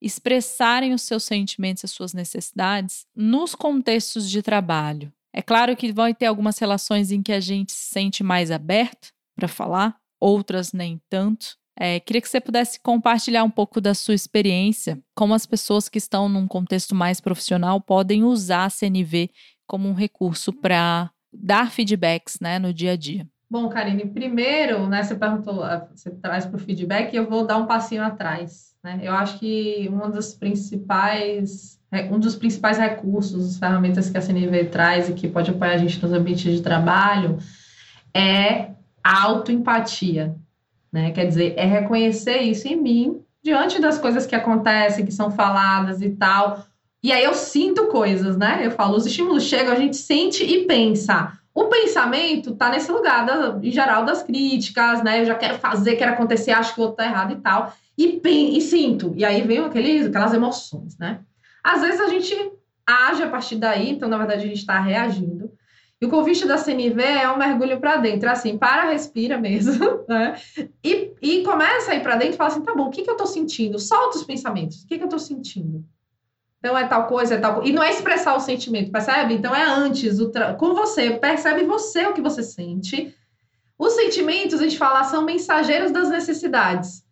expressarem os seus sentimentos as suas necessidades nos contextos de trabalho. É claro que vai ter algumas relações em que a gente se sente mais aberto para falar, outras nem tanto. É, queria que você pudesse compartilhar um pouco da sua experiência, como as pessoas que estão num contexto mais profissional podem usar a CNV como um recurso para dar feedbacks né, no dia a dia. Bom, Karine, primeiro, né, você perguntou, ah, você traz para o feedback, eu vou dar um passinho atrás. Né? Eu acho que uma das principais, um dos principais recursos, ferramentas que a CNV traz e que pode apoiar a gente nos ambientes de trabalho é a autoempatia. Né? Quer dizer, é reconhecer isso em mim diante das coisas que acontecem, que são faladas e tal. E aí eu sinto coisas, né? Eu falo, os estímulos chegam, a gente sente e pensa. O pensamento tá nesse lugar, da, em geral, das críticas, né? Eu já quero fazer, quero acontecer, acho que o outro tá errado e tal e, e sinto. E aí vem aqueles, aquelas emoções, né? Às vezes a gente age a partir daí, então, na verdade, a gente está reagindo. E o convite da CNV é um mergulho para dentro, é assim, para, respira mesmo, né? E, e começa a ir para dentro e fala assim: tá bom, o que, que eu estou sentindo? Solta os pensamentos, o que, que eu estou sentindo? Então é tal coisa, é tal coisa. E não é expressar o sentimento, percebe? Então é antes, tra... com você, percebe você o que você sente. Os sentimentos, a gente fala, são mensageiros das necessidades.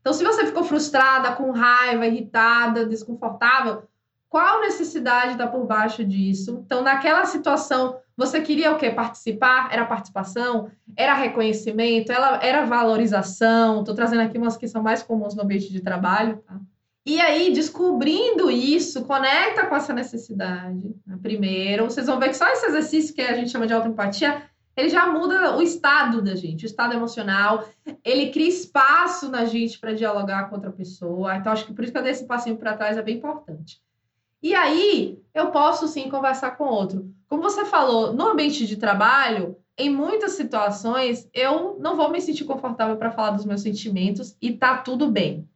Então, se você ficou frustrada, com raiva, irritada, desconfortável, qual necessidade está por baixo disso? Então, naquela situação, você queria o quê? Participar? Era participação? Era reconhecimento? Era, era valorização? Estou trazendo aqui umas que são mais comuns no ambiente de trabalho. Tá? E aí, descobrindo isso, conecta com essa necessidade. Né? Primeiro, vocês vão ver que só esse exercício que a gente chama de autoempatia ele já muda o estado da gente, o estado emocional. Ele cria espaço na gente para dialogar com outra pessoa. Então, acho que por isso que eu dei esse passinho para trás é bem importante. E aí, eu posso sim conversar com outro. Como você falou, no ambiente de trabalho, em muitas situações, eu não vou me sentir confortável para falar dos meus sentimentos e tá tudo bem.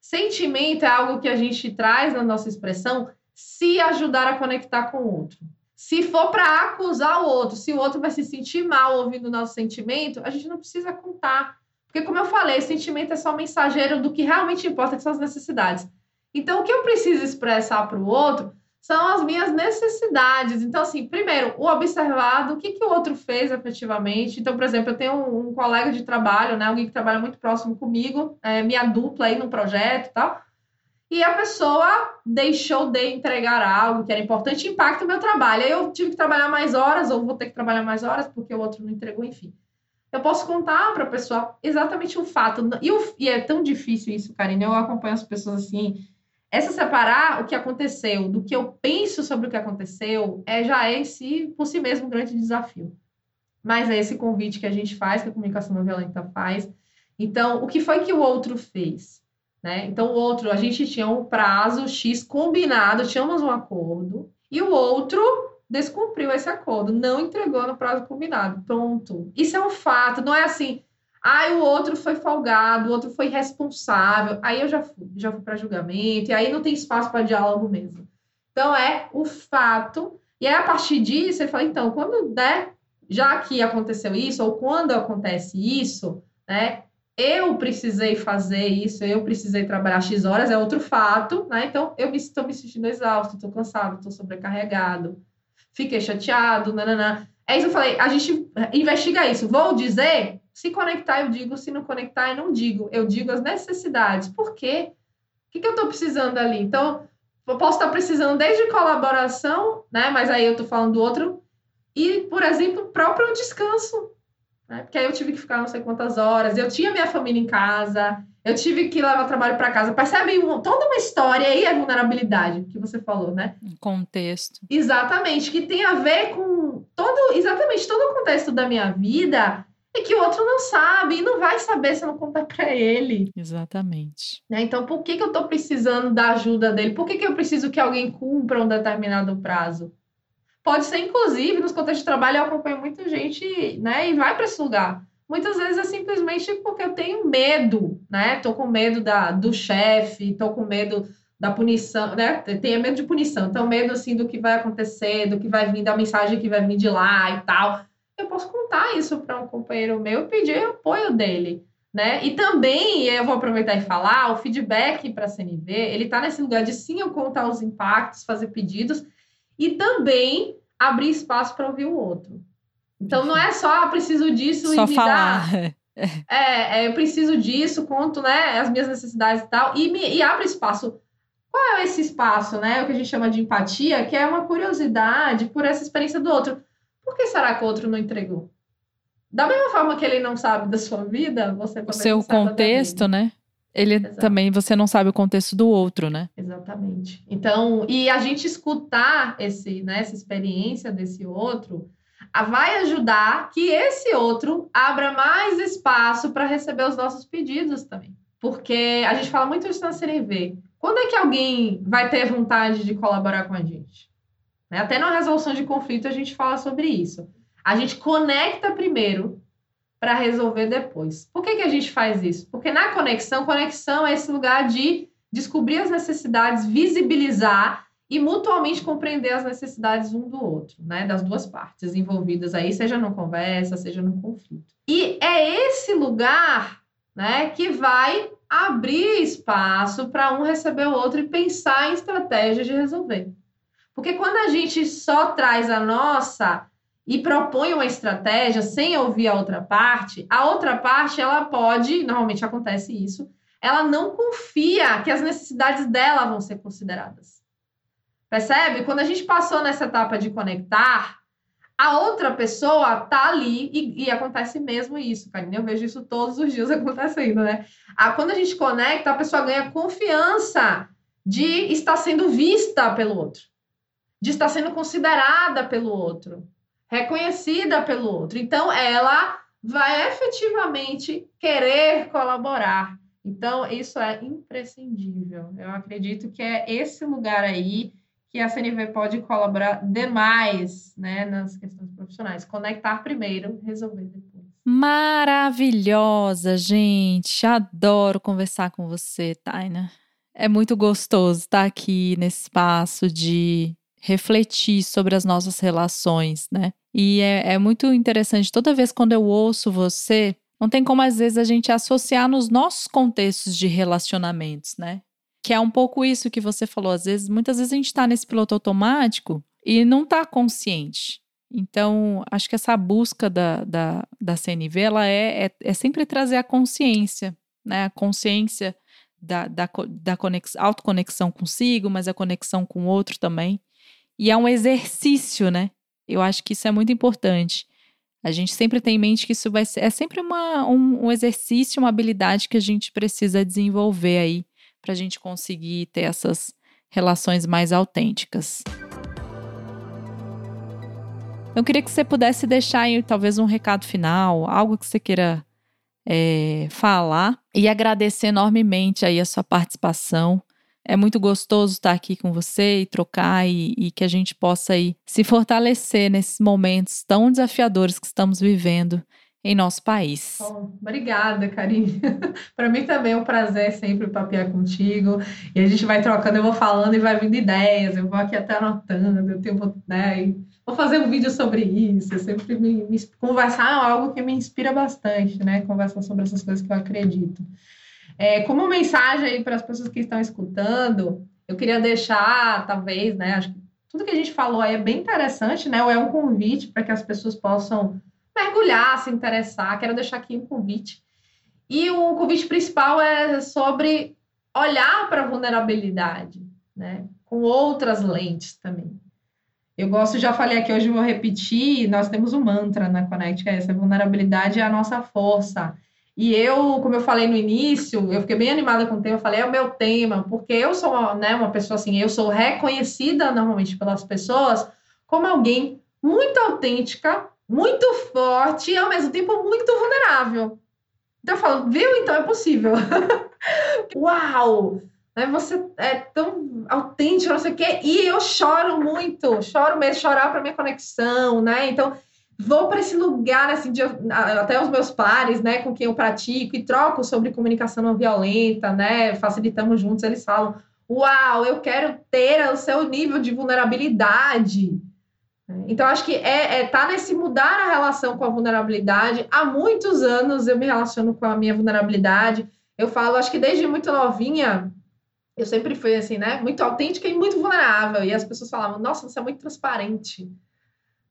Sentimento é algo que a gente traz na nossa expressão se ajudar a conectar com o outro. Se for para acusar o outro, se o outro vai se sentir mal ouvindo o nosso sentimento, a gente não precisa contar. Porque, como eu falei, sentimento é só mensageiro do que realmente importa, que são as necessidades. Então, o que eu preciso expressar para o outro são as minhas necessidades. Então, assim, primeiro, o observado, o que, que o outro fez efetivamente. Então, por exemplo, eu tenho um, um colega de trabalho, né, alguém que trabalha muito próximo comigo, é, minha dupla aí no projeto e tal. e a pessoa deixou de entregar algo que era importante, impacta o meu trabalho. Aí eu tive que trabalhar mais horas, ou vou ter que trabalhar mais horas porque o outro não entregou, enfim. Eu posso contar para a pessoa exatamente o fato. E, o, e, é tão difícil isso, Karine. Eu acompanho as pessoas assim. Essa separar o que aconteceu do que eu penso sobre o que aconteceu é já é si, por si mesmo um grande desafio. Mas é esse convite que a gente faz, que a comunicação não violenta faz. Então, o que foi que o outro fez? Né? Então, o outro, a gente tinha um prazo X combinado, tínhamos um acordo, e o outro descumpriu esse acordo, não entregou no prazo combinado. Pronto. Isso é um fato, não é assim, ah, o outro foi folgado, o outro foi responsável. Aí eu já fui, já fui para julgamento, e aí não tem espaço para diálogo mesmo. Então é o fato. E aí, a partir disso, você fala, então, quando der, já que aconteceu isso, ou quando acontece isso, né? Eu precisei fazer isso, eu precisei trabalhar X horas, é outro fato, né? Então, eu estou me sentindo exausto, estou cansado, estou sobrecarregado, fiquei chateado, nananã. É isso que eu falei, a gente investiga isso. Vou dizer, se conectar, eu digo, se não conectar, eu não digo. Eu digo as necessidades. Por quê? O que, que eu estou precisando ali? Então, eu posso estar precisando desde colaboração, né? Mas aí eu estou falando do outro. E, por exemplo, próprio descanso. Né? Porque aí eu tive que ficar não sei quantas horas. Eu tinha minha família em casa. Eu tive que levar trabalho para casa. Percebe toda uma história aí, a vulnerabilidade que você falou, né? Um contexto. Exatamente, que tem a ver com todo, exatamente todo o contexto da minha vida e que o outro não sabe e não vai saber se não contar para ele. Exatamente. Né? Então, por que, que eu estou precisando da ajuda dele? Por que, que eu preciso que alguém cumpra um determinado prazo? Pode ser, inclusive, nos contextos de trabalho, eu acompanho muita gente, né, e vai para esse lugar muitas vezes é simplesmente porque eu tenho medo, né? Tô com medo da, do chefe, tô com medo da punição, né? Tenho medo de punição, então medo assim do que vai acontecer, do que vai vir, da mensagem que vai vir de lá e tal. Eu posso contar isso para um companheiro meu e pedir apoio dele, né? E também, eu vou aproveitar e falar, o feedback para a CNV, ele tá nesse lugar de sim eu contar os impactos, fazer pedidos e também abrir espaço para ouvir o outro. Então não é só ah, preciso disso só e me falar. dá. É, é, eu preciso disso, conto né, as minhas necessidades e tal, e, me, e abre espaço. Qual é esse espaço, né? O que a gente chama de empatia, que é uma curiosidade por essa experiência do outro. Por que será que o outro não entregou? Da mesma forma que ele não sabe da sua vida, você também O seu contexto, né? Ele Exato. também, você não sabe o contexto do outro, né? Exatamente. Então, e a gente escutar esse, né, essa experiência desse outro vai ajudar que esse outro abra mais espaço para receber os nossos pedidos também. Porque a gente fala muito isso na CNV. Quando é que alguém vai ter vontade de colaborar com a gente? Né? Até na resolução de conflito a gente fala sobre isso. A gente conecta primeiro para resolver depois. Por que, que a gente faz isso? Porque na conexão, conexão é esse lugar de descobrir as necessidades, visibilizar e mutuamente compreender as necessidades um do outro, né, das duas partes envolvidas aí, seja numa conversa, seja num conflito. E é esse lugar, né, que vai abrir espaço para um receber o outro e pensar em estratégias de resolver. Porque quando a gente só traz a nossa e propõe uma estratégia sem ouvir a outra parte, a outra parte ela pode, normalmente acontece isso, ela não confia que as necessidades dela vão ser consideradas. Percebe? Quando a gente passou nessa etapa de conectar, a outra pessoa tá ali e, e acontece mesmo isso, Karine. Eu vejo isso todos os dias acontecendo, né? Ah, quando a gente conecta, a pessoa ganha confiança de estar sendo vista pelo outro, de estar sendo considerada pelo outro, reconhecida pelo outro. Então, ela vai efetivamente querer colaborar. Então, isso é imprescindível. Eu acredito que é esse lugar aí que a CNV pode colaborar demais né, nas questões profissionais. Conectar primeiro, resolver depois. Maravilhosa, gente. Adoro conversar com você, Taina. É muito gostoso estar aqui nesse espaço de refletir sobre as nossas relações, né? E é, é muito interessante, toda vez quando eu ouço você, não tem como às vezes a gente associar nos nossos contextos de relacionamentos, né? Que é um pouco isso que você falou. Às vezes, muitas vezes a gente está nesse piloto automático e não está consciente. Então, acho que essa busca da, da, da CNV ela é, é, é sempre trazer a consciência, né? A consciência da, da, da conex, autoconexão consigo, mas a conexão com o outro também. E é um exercício, né? Eu acho que isso é muito importante. A gente sempre tem em mente que isso vai ser. É sempre uma, um, um exercício, uma habilidade que a gente precisa desenvolver aí para a gente conseguir ter essas relações mais autênticas. Eu queria que você pudesse deixar aí talvez um recado final, algo que você queira é, falar e agradecer enormemente aí a sua participação. É muito gostoso estar aqui com você e trocar e, e que a gente possa aí se fortalecer nesses momentos tão desafiadores que estamos vivendo em nosso país. Oh, obrigada, Karine. Para mim também é um prazer sempre papear contigo. E a gente vai trocando, eu vou falando e vai vindo ideias, eu vou aqui até anotando, eu tenho, né, vou fazer um vídeo sobre isso. Eu sempre me, me, conversar é algo que me inspira bastante, né? Conversar sobre essas coisas que eu acredito. É, como mensagem aí para as pessoas que estão escutando, eu queria deixar, talvez, né? Acho que tudo que a gente falou aí é bem interessante, né? Ou é um convite para que as pessoas possam mergulhar, se interessar. Quero deixar aqui um convite. E o convite principal é sobre olhar para a vulnerabilidade, né? Com outras lentes também. Eu gosto, já falei aqui hoje, vou repetir, nós temos um mantra na Connect, que é essa, vulnerabilidade é a nossa força. E eu, como eu falei no início, eu fiquei bem animada com o tema, eu falei, é o meu tema, porque eu sou uma, né, uma pessoa assim, eu sou reconhecida normalmente pelas pessoas como alguém muito autêntica, muito forte e ao mesmo tempo muito vulnerável. Então eu falo, viu? Então é possível. Uau! Né? Você é tão autêntico, não sei o quê. E eu choro muito, choro mesmo, chorar para minha conexão, né? Então vou para esse lugar assim de, até os meus pares, né, com quem eu pratico e troco sobre comunicação não violenta, né? Facilitamos juntos, eles falam: "Uau, eu quero ter o seu nível de vulnerabilidade". Então, acho que é, é tá nesse mudar a relação com a vulnerabilidade. Há muitos anos eu me relaciono com a minha vulnerabilidade. Eu falo, acho que desde muito novinha, eu sempre fui assim, né? Muito autêntica e muito vulnerável. E as pessoas falavam, nossa, você é muito transparente.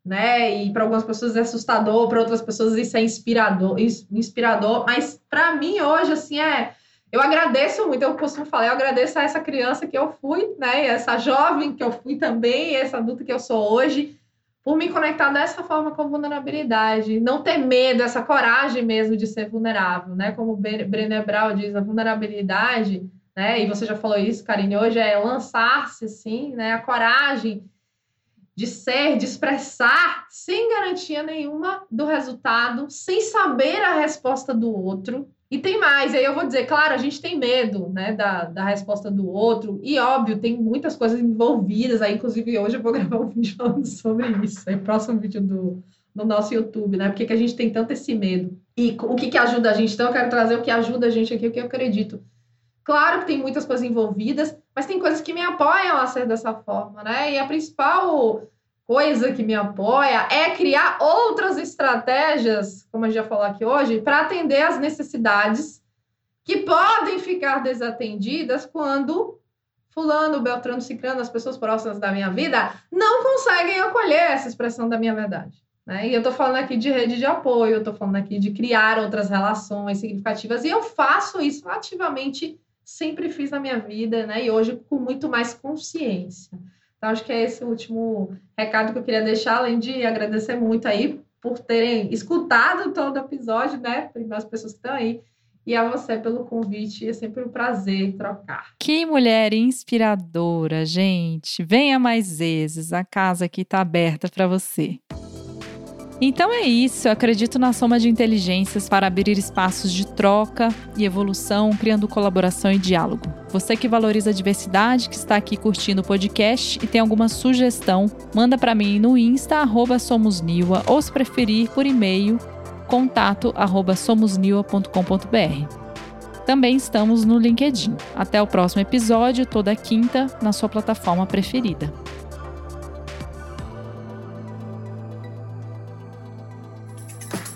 Né? E para algumas pessoas é assustador, para outras pessoas isso é inspirador, inspirador. Mas para mim hoje, assim, é. Eu agradeço muito, eu costumo falar, eu agradeço a essa criança que eu fui, né? Essa jovem que eu fui também, essa adulta que eu sou hoje por me conectar dessa forma com vulnerabilidade, não ter medo, essa coragem mesmo de ser vulnerável, né? Como Brené Brown diz, a vulnerabilidade, né? E você já falou isso, Karine, hoje é lançar-se, assim, né? A coragem de ser, de expressar, sem garantia nenhuma do resultado, sem saber a resposta do outro, e tem mais, aí eu vou dizer, claro, a gente tem medo, né, da, da resposta do outro, e óbvio, tem muitas coisas envolvidas, aí. Inclusive hoje eu vou gravar um vídeo falando sobre isso, aí próximo vídeo do, do nosso YouTube, né, porque que a gente tem tanto esse medo, e o que que ajuda a gente, então eu quero trazer o que ajuda a gente aqui, o que eu acredito. Claro que tem muitas coisas envolvidas, mas tem coisas que me apoiam a ser dessa forma, né, e a principal coisa que me apoia é criar outras estratégias, como a gente já falou aqui hoje, para atender as necessidades que podem ficar desatendidas quando fulano, beltrano, ciclano, as pessoas próximas da minha vida não conseguem acolher essa expressão da minha verdade. Né? E eu estou falando aqui de rede de apoio, eu estou falando aqui de criar outras relações significativas, e eu faço isso ativamente, sempre fiz na minha vida, né? E hoje com muito mais consciência. Então, acho que é esse o último recado que eu queria deixar, além de agradecer muito aí por terem escutado todo o episódio, né? As pessoas que estão aí. E a você pelo convite, é sempre um prazer trocar. Que mulher inspiradora, gente. Venha mais vezes, a casa aqui está aberta para você. Então é isso, eu acredito na soma de inteligências para abrir espaços de troca e evolução, criando colaboração e diálogo. Você que valoriza a diversidade, que está aqui curtindo o podcast e tem alguma sugestão, manda para mim no Insta, arroba somosniwa, ou se preferir, por e-mail, contato arroba somosniwa.com.br. Também estamos no LinkedIn. Até o próximo episódio, toda quinta, na sua plataforma preferida.